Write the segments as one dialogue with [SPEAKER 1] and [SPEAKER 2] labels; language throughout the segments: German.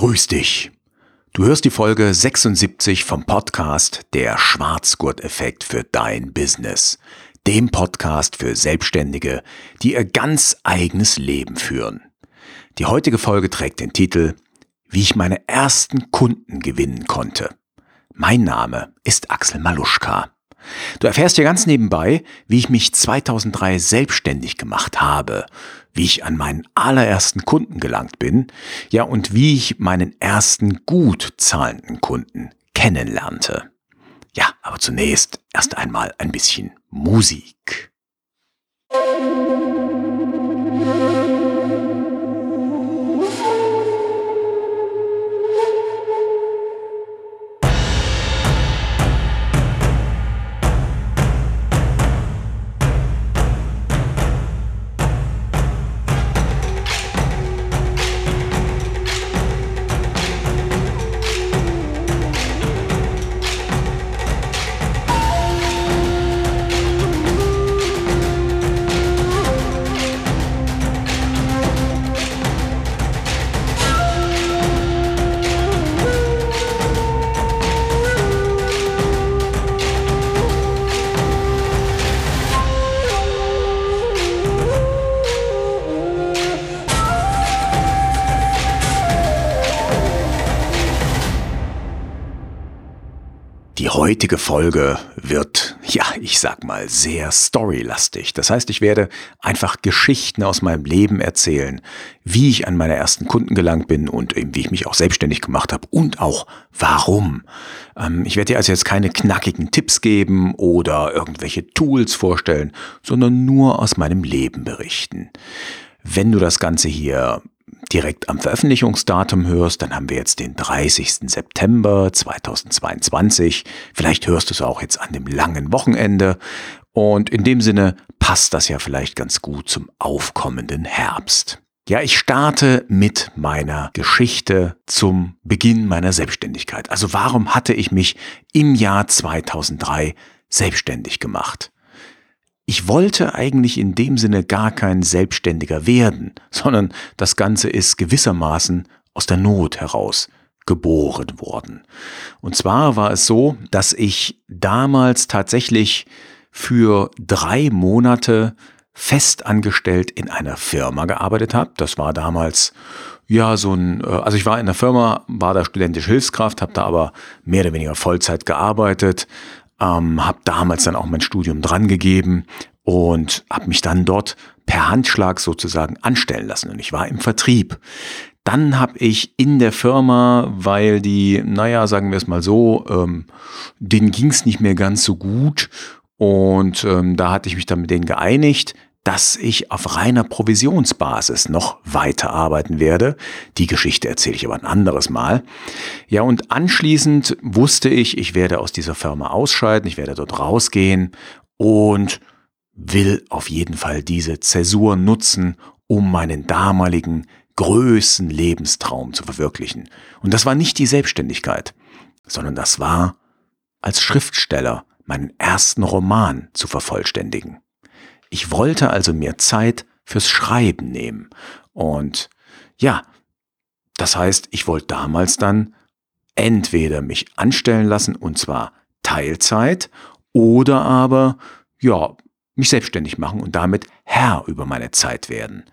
[SPEAKER 1] Grüß dich. Du hörst die Folge 76 vom Podcast Der Schwarzgurt-Effekt für dein Business. Dem Podcast für Selbstständige, die ihr ganz eigenes Leben führen. Die heutige Folge trägt den Titel Wie ich meine ersten Kunden gewinnen konnte. Mein Name ist Axel Maluschka. Du erfährst hier ganz nebenbei, wie ich mich 2003 selbstständig gemacht habe, wie ich an meinen allerersten Kunden gelangt bin, ja und wie ich meinen ersten gut zahlenden Kunden kennenlernte. Ja, aber zunächst erst einmal ein bisschen Musik. Heutige Folge wird, ja, ich sag mal, sehr storylastig. Das heißt, ich werde einfach Geschichten aus meinem Leben erzählen, wie ich an meine ersten Kunden gelangt bin und eben wie ich mich auch selbstständig gemacht habe und auch warum. Ähm, ich werde dir also jetzt keine knackigen Tipps geben oder irgendwelche Tools vorstellen, sondern nur aus meinem Leben berichten. Wenn du das Ganze hier direkt am Veröffentlichungsdatum hörst, dann haben wir jetzt den 30. September 2022. Vielleicht hörst du es auch jetzt an dem langen Wochenende. Und in dem Sinne passt das ja vielleicht ganz gut zum aufkommenden Herbst. Ja, ich starte mit meiner Geschichte zum Beginn meiner Selbstständigkeit. Also warum hatte ich mich im Jahr 2003 selbstständig gemacht? Ich wollte eigentlich in dem Sinne gar kein Selbstständiger werden, sondern das Ganze ist gewissermaßen aus der Not heraus geboren worden. Und zwar war es so, dass ich damals tatsächlich für drei Monate festangestellt in einer Firma gearbeitet habe. Das war damals ja so ein, äh, also ich war in der Firma, war da studentische Hilfskraft, habe da aber mehr oder weniger Vollzeit gearbeitet, ähm, habe damals dann auch mein Studium drangegeben und habe mich dann dort per Handschlag sozusagen anstellen lassen. Und ich war im Vertrieb. Dann habe ich in der Firma, weil die, naja, sagen wir es mal so, ähm, denen ging es nicht mehr ganz so gut. Und ähm, da hatte ich mich dann mit denen geeinigt, dass ich auf reiner Provisionsbasis noch weiterarbeiten werde. Die Geschichte erzähle ich aber ein anderes Mal. Ja, und anschließend wusste ich, ich werde aus dieser Firma ausscheiden, ich werde dort rausgehen und will auf jeden Fall diese Zäsur nutzen, um meinen damaligen größten Lebenstraum zu verwirklichen. Und das war nicht die Selbstständigkeit, sondern das war als Schriftsteller meinen ersten Roman zu vervollständigen. Ich wollte also mir Zeit fürs Schreiben nehmen. Und ja, das heißt, ich wollte damals dann entweder mich anstellen lassen und zwar Teilzeit oder aber ja, mich selbstständig machen und damit Herr über meine Zeit werden.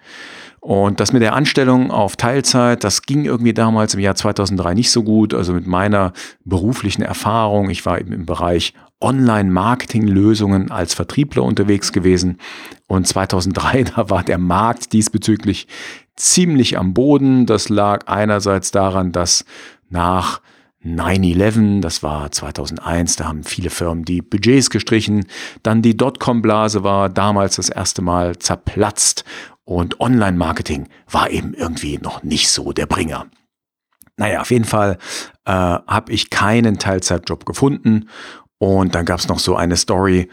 [SPEAKER 1] Und das mit der Anstellung auf Teilzeit, das ging irgendwie damals im Jahr 2003 nicht so gut. Also mit meiner beruflichen Erfahrung, ich war eben im Bereich Online-Marketing-Lösungen als Vertriebler unterwegs gewesen. Und 2003, da war der Markt diesbezüglich ziemlich am Boden. Das lag einerseits daran, dass nach 9-11, das war 2001, da haben viele Firmen die Budgets gestrichen. Dann die Dotcom-Blase war damals das erste Mal zerplatzt und Online-Marketing war eben irgendwie noch nicht so der Bringer. Naja, auf jeden Fall äh, habe ich keinen Teilzeitjob gefunden und dann gab es noch so eine Story,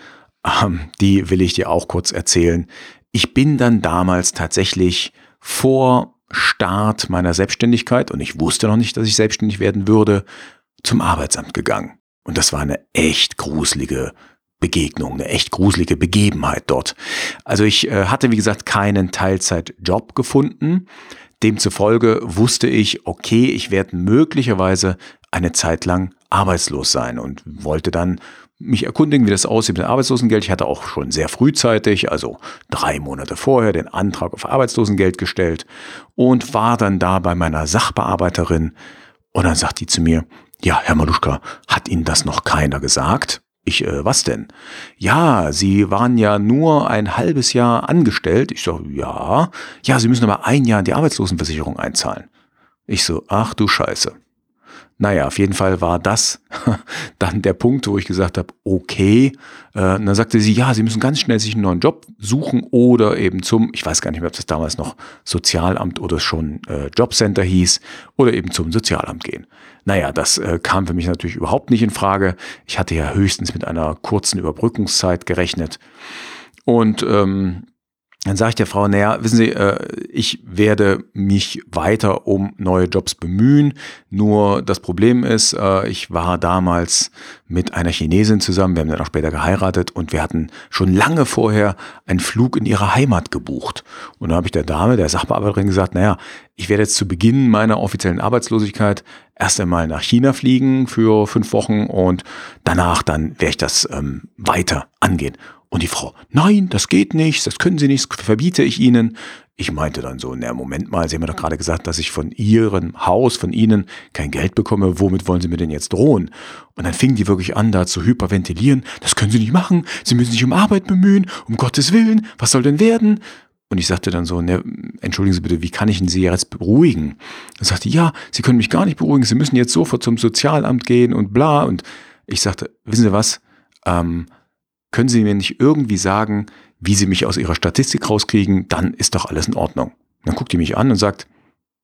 [SPEAKER 1] ähm, die will ich dir auch kurz erzählen. Ich bin dann damals tatsächlich vor Start meiner Selbstständigkeit, und ich wusste noch nicht, dass ich selbstständig werden würde, zum Arbeitsamt gegangen. Und das war eine echt gruselige Begegnung, eine echt gruselige Begebenheit dort. Also ich äh, hatte, wie gesagt, keinen Teilzeitjob gefunden. Demzufolge wusste ich, okay, ich werde möglicherweise eine Zeit lang arbeitslos sein und wollte dann mich erkundigen, wie das aussieht mit dem Arbeitslosengeld. Ich hatte auch schon sehr frühzeitig, also drei Monate vorher, den Antrag auf Arbeitslosengeld gestellt und war dann da bei meiner Sachbearbeiterin. Und dann sagt die zu mir, ja, Herr Maluschka, hat Ihnen das noch keiner gesagt? Ich, äh, was denn? Ja, Sie waren ja nur ein halbes Jahr angestellt. Ich so, ja. Ja, Sie müssen aber ein Jahr in die Arbeitslosenversicherung einzahlen. Ich so, ach du Scheiße. Naja, auf jeden Fall war das dann der Punkt, wo ich gesagt habe, okay. Äh, und dann sagte sie, ja, Sie müssen ganz schnell sich einen neuen Job suchen oder eben zum, ich weiß gar nicht mehr, ob das damals noch Sozialamt oder schon äh, Jobcenter hieß, oder eben zum Sozialamt gehen. Naja, das äh, kam für mich natürlich überhaupt nicht in Frage. Ich hatte ja höchstens mit einer kurzen Überbrückungszeit gerechnet. Und ähm, dann sage ich der Frau, naja, wissen Sie, äh, ich werde mich weiter um neue Jobs bemühen. Nur das Problem ist, äh, ich war damals mit einer Chinesin zusammen, wir haben dann auch später geheiratet und wir hatten schon lange vorher einen Flug in ihre Heimat gebucht. Und dann habe ich der Dame, der Sachbearbeiterin gesagt, naja, ich werde jetzt zu Beginn meiner offiziellen Arbeitslosigkeit erst einmal nach China fliegen für fünf Wochen und danach dann werde ich das ähm, weiter angehen. Und die Frau, nein, das geht nicht, das können Sie nicht, das verbiete ich Ihnen. Ich meinte dann so, na Moment mal, Sie haben mir doch gerade gesagt, dass ich von Ihrem Haus, von Ihnen kein Geld bekomme, womit wollen Sie mir denn jetzt drohen? Und dann fingen die wirklich an, da zu hyperventilieren, das können Sie nicht machen, Sie müssen sich um Arbeit bemühen, um Gottes Willen, was soll denn werden? Und ich sagte dann so, ne, entschuldigen Sie bitte, wie kann ich denn Sie jetzt beruhigen? Er sagte, ja, Sie können mich gar nicht beruhigen, Sie müssen jetzt sofort zum Sozialamt gehen und bla. Und ich sagte, wissen Sie was, ähm, können Sie mir nicht irgendwie sagen, wie Sie mich aus Ihrer Statistik rauskriegen, dann ist doch alles in Ordnung. dann guckt die mich an und sagt,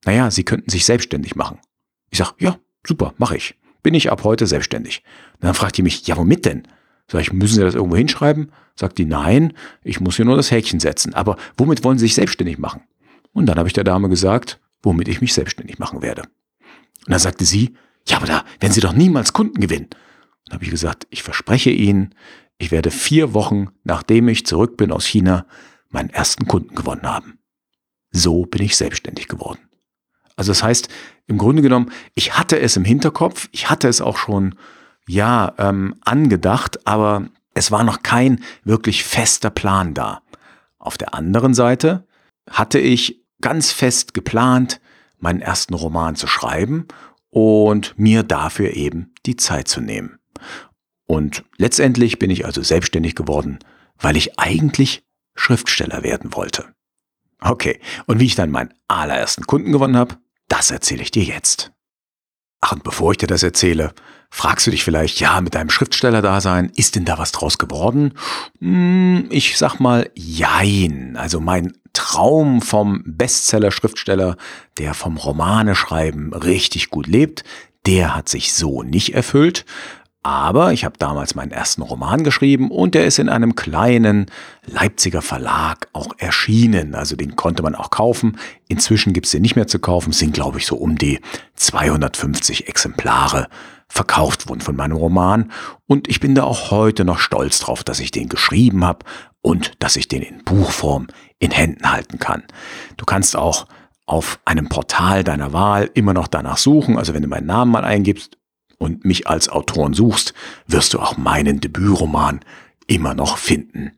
[SPEAKER 1] naja, Sie könnten sich selbstständig machen. Ich sage, ja, super, mache ich. Bin ich ab heute selbstständig. Und dann fragt die mich, ja, womit denn? Sag ich, müssen Sie das irgendwo hinschreiben? Sagt die, nein, ich muss hier nur das Häkchen setzen. Aber womit wollen Sie sich selbstständig machen? Und dann habe ich der Dame gesagt, womit ich mich selbstständig machen werde. Und dann sagte sie, ja, aber da werden Sie doch niemals Kunden gewinnen. Dann habe ich gesagt, ich verspreche Ihnen, ich werde vier Wochen, nachdem ich zurück bin aus China, meinen ersten Kunden gewonnen haben. So bin ich selbstständig geworden. Also das heißt, im Grunde genommen, ich hatte es im Hinterkopf, ich hatte es auch schon, ja, ähm, angedacht, aber es war noch kein wirklich fester Plan da. Auf der anderen Seite hatte ich ganz fest geplant, meinen ersten Roman zu schreiben und mir dafür eben die Zeit zu nehmen. Und letztendlich bin ich also selbstständig geworden, weil ich eigentlich Schriftsteller werden wollte. Okay, und wie ich dann meinen allerersten Kunden gewonnen habe, das erzähle ich dir jetzt. Ach, und bevor ich dir das erzähle, fragst du dich vielleicht, ja, mit deinem Schriftsteller-Dasein, ist denn da was draus geworden? Hm, ich sag mal, jein. Also mein Traum vom Bestseller-Schriftsteller, der vom Romane schreiben richtig gut lebt, der hat sich so nicht erfüllt. Aber ich habe damals meinen ersten Roman geschrieben und der ist in einem kleinen Leipziger Verlag auch erschienen. Also den konnte man auch kaufen. Inzwischen gibt's den nicht mehr zu kaufen. Es sind, glaube ich, so um die 250 Exemplare verkauft worden von meinem Roman. Und ich bin da auch heute noch stolz drauf, dass ich den geschrieben habe und dass ich den in Buchform in Händen halten kann. Du kannst auch auf einem Portal deiner Wahl immer noch danach suchen. Also wenn du meinen Namen mal eingibst, und mich als Autoren suchst, wirst du auch meinen Debütroman immer noch finden.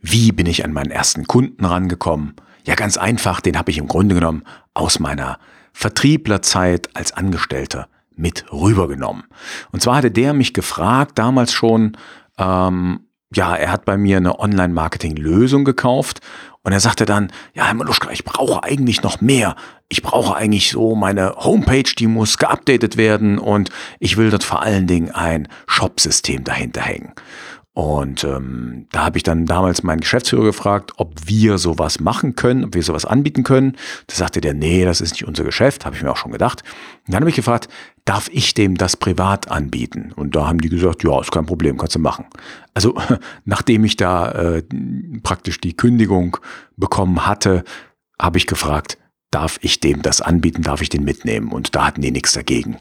[SPEAKER 1] Wie bin ich an meinen ersten Kunden rangekommen? Ja, ganz einfach, den habe ich im Grunde genommen aus meiner Vertrieblerzeit als Angestellter mit rübergenommen. Und zwar hatte der mich gefragt, damals schon, ähm, ja, er hat bei mir eine Online-Marketing-Lösung gekauft und er sagte dann, ja, Herr Maluschka, ich brauche eigentlich noch mehr. Ich brauche eigentlich so meine Homepage, die muss geupdatet werden und ich will dort vor allen Dingen ein Shop-System dahinter hängen. Und ähm, da habe ich dann damals meinen Geschäftsführer gefragt, ob wir sowas machen können, ob wir sowas anbieten können. Da sagte der, nee, das ist nicht unser Geschäft, habe ich mir auch schon gedacht. Und dann habe ich gefragt, darf ich dem das privat anbieten? Und da haben die gesagt, ja, ist kein Problem, kannst du machen. Also nachdem ich da äh, praktisch die Kündigung bekommen hatte, habe ich gefragt, darf ich dem das anbieten, darf ich den mitnehmen? Und da hatten die nichts dagegen.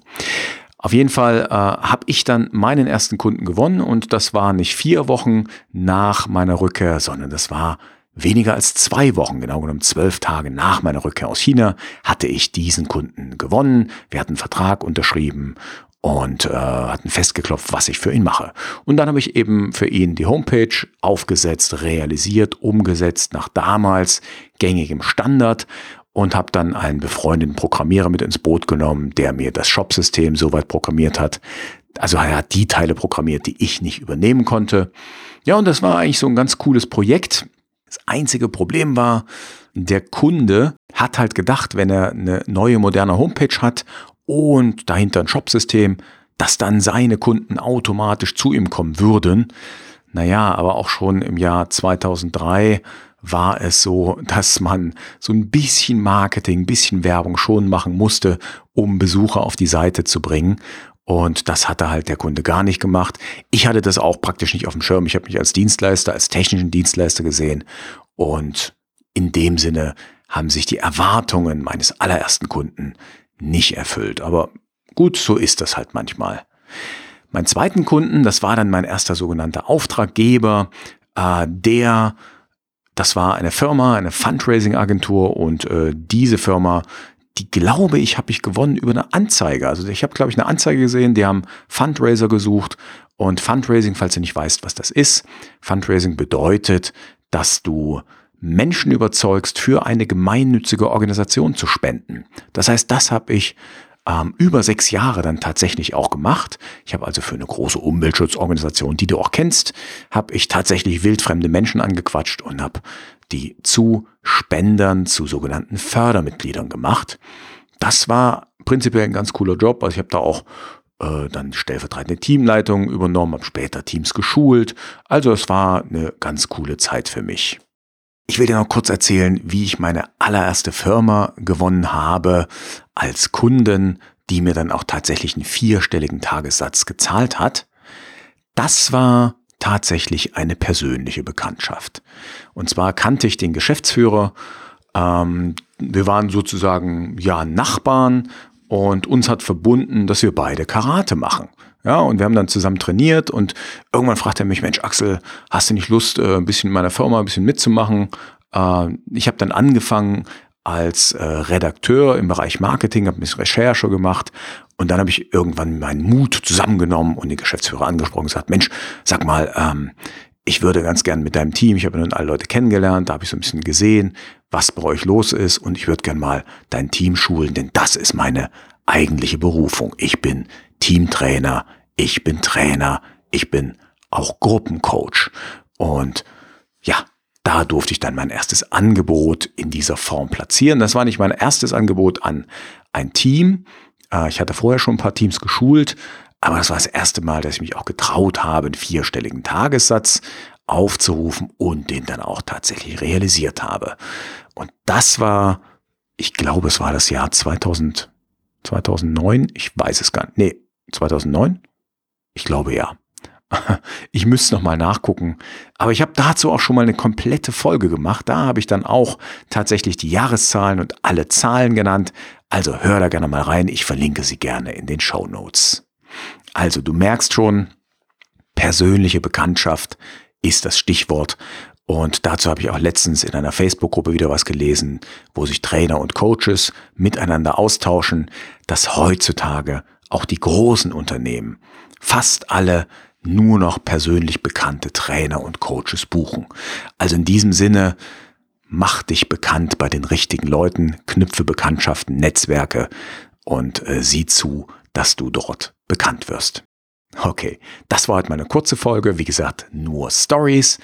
[SPEAKER 1] Auf jeden Fall äh, habe ich dann meinen ersten Kunden gewonnen und das war nicht vier Wochen nach meiner Rückkehr, sondern das war weniger als zwei Wochen, genau genommen zwölf Tage nach meiner Rückkehr aus China, hatte ich diesen Kunden gewonnen. Wir hatten einen Vertrag unterschrieben und äh, hatten festgeklopft, was ich für ihn mache. Und dann habe ich eben für ihn die Homepage aufgesetzt, realisiert, umgesetzt nach damals gängigem Standard und habe dann einen befreundeten Programmierer mit ins Boot genommen, der mir das Shopsystem soweit programmiert hat. Also er hat die Teile programmiert, die ich nicht übernehmen konnte. Ja, und das war eigentlich so ein ganz cooles Projekt. Das einzige Problem war, der Kunde hat halt gedacht, wenn er eine neue moderne Homepage hat und dahinter ein Shopsystem, dass dann seine Kunden automatisch zu ihm kommen würden. Naja, aber auch schon im Jahr 2003 war es so, dass man so ein bisschen Marketing, ein bisschen Werbung schon machen musste, um Besucher auf die Seite zu bringen. Und das hatte halt der Kunde gar nicht gemacht. Ich hatte das auch praktisch nicht auf dem Schirm. Ich habe mich als Dienstleister, als technischen Dienstleister gesehen. Und in dem Sinne haben sich die Erwartungen meines allerersten Kunden nicht erfüllt. Aber gut, so ist das halt manchmal. Mein zweiten Kunden, das war dann mein erster sogenannter Auftraggeber, äh, der das war eine Firma, eine Fundraising-Agentur und äh, diese Firma, die glaube ich, habe ich gewonnen über eine Anzeige. Also ich habe, glaube ich, eine Anzeige gesehen, die haben Fundraiser gesucht und Fundraising, falls du nicht weißt, was das ist, Fundraising bedeutet, dass du Menschen überzeugst, für eine gemeinnützige Organisation zu spenden. Das heißt, das habe ich ähm, über sechs Jahre dann tatsächlich auch gemacht. Ich habe also für eine große Umweltschutzorganisation, die du auch kennst, habe ich tatsächlich wildfremde Menschen angequatscht und habe die zu Spendern, zu sogenannten Fördermitgliedern gemacht. Das war prinzipiell ein ganz cooler Job. Also ich habe da auch äh, dann stellvertretende Teamleitung übernommen, habe später Teams geschult. Also es war eine ganz coole Zeit für mich. Ich will dir noch kurz erzählen, wie ich meine allererste Firma gewonnen habe als Kunden, die mir dann auch tatsächlich einen vierstelligen Tagessatz gezahlt hat. Das war tatsächlich eine persönliche Bekanntschaft. Und zwar kannte ich den Geschäftsführer. Ähm, wir waren sozusagen ja Nachbarn und uns hat verbunden, dass wir beide Karate machen. Ja, und wir haben dann zusammen trainiert und irgendwann fragt er mich, Mensch, Axel, hast du nicht Lust, äh, ein bisschen in meiner Firma ein bisschen mitzumachen? Äh, ich habe dann angefangen als äh, Redakteur im Bereich Marketing, habe ein bisschen Recherche gemacht und dann habe ich irgendwann meinen Mut zusammengenommen und den Geschäftsführer angesprochen und gesagt, Mensch, sag mal, ähm, ich würde ganz gern mit deinem Team, ich habe nun alle Leute kennengelernt, da habe ich so ein bisschen gesehen, was bei euch los ist und ich würde gern mal dein Team schulen, denn das ist meine eigentliche Berufung. Ich bin Teamtrainer, ich bin Trainer, ich bin auch Gruppencoach. Und ja, da durfte ich dann mein erstes Angebot in dieser Form platzieren. Das war nicht mein erstes Angebot an ein Team. Äh, ich hatte vorher schon ein paar Teams geschult, aber das war das erste Mal, dass ich mich auch getraut habe, einen vierstelligen Tagessatz aufzurufen und den dann auch tatsächlich realisiert habe. Und das war, ich glaube, es war das Jahr 2000, 2009, ich weiß es gar nicht. Nee, 2009? Ich glaube ja. Ich müsste noch mal nachgucken. Aber ich habe dazu auch schon mal eine komplette Folge gemacht. Da habe ich dann auch tatsächlich die Jahreszahlen und alle Zahlen genannt. Also hör da gerne mal rein. Ich verlinke sie gerne in den Show Notes. Also du merkst schon, persönliche Bekanntschaft ist das Stichwort. Und dazu habe ich auch letztens in einer Facebook-Gruppe wieder was gelesen, wo sich Trainer und Coaches miteinander austauschen, dass heutzutage auch die großen Unternehmen fast alle nur noch persönlich bekannte Trainer und Coaches buchen. Also in diesem Sinne, mach dich bekannt bei den richtigen Leuten, knüpfe Bekanntschaften, Netzwerke und äh, sieh zu, dass du dort bekannt wirst. Okay, das war heute meine kurze Folge. Wie gesagt, nur Stories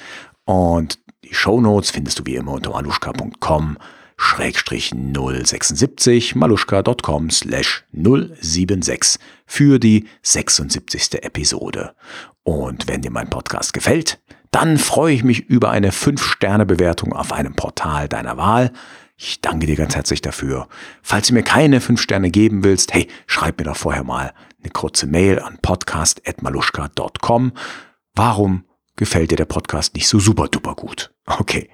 [SPEAKER 1] und die Show Notes findest du wie immer unter maluschka.com Schrägstrich 076 maluschka.com slash 076 für die 76. Episode. Und wenn dir mein Podcast gefällt, dann freue ich mich über eine 5-Sterne-Bewertung auf einem Portal deiner Wahl. Ich danke dir ganz herzlich dafür. Falls du mir keine 5 Sterne geben willst, hey, schreib mir doch vorher mal eine kurze Mail an podcast.maluschka.com. Warum gefällt dir der Podcast nicht so super duper gut? Okay,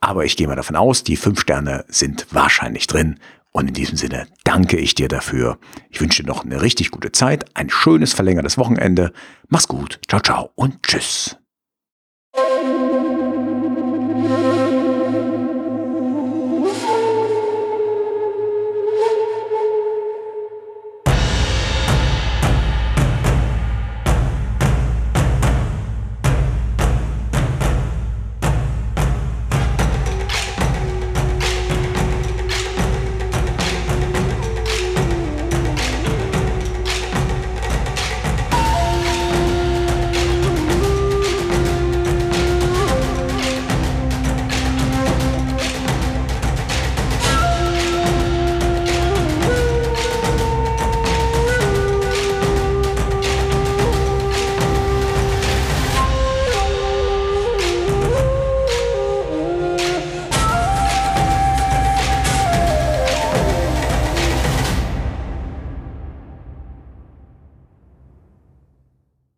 [SPEAKER 1] aber ich gehe mal davon aus, die fünf Sterne sind wahrscheinlich drin. Und in diesem Sinne danke ich dir dafür. Ich wünsche dir noch eine richtig gute Zeit, ein schönes verlängertes Wochenende. Mach's gut, ciao, ciao und tschüss.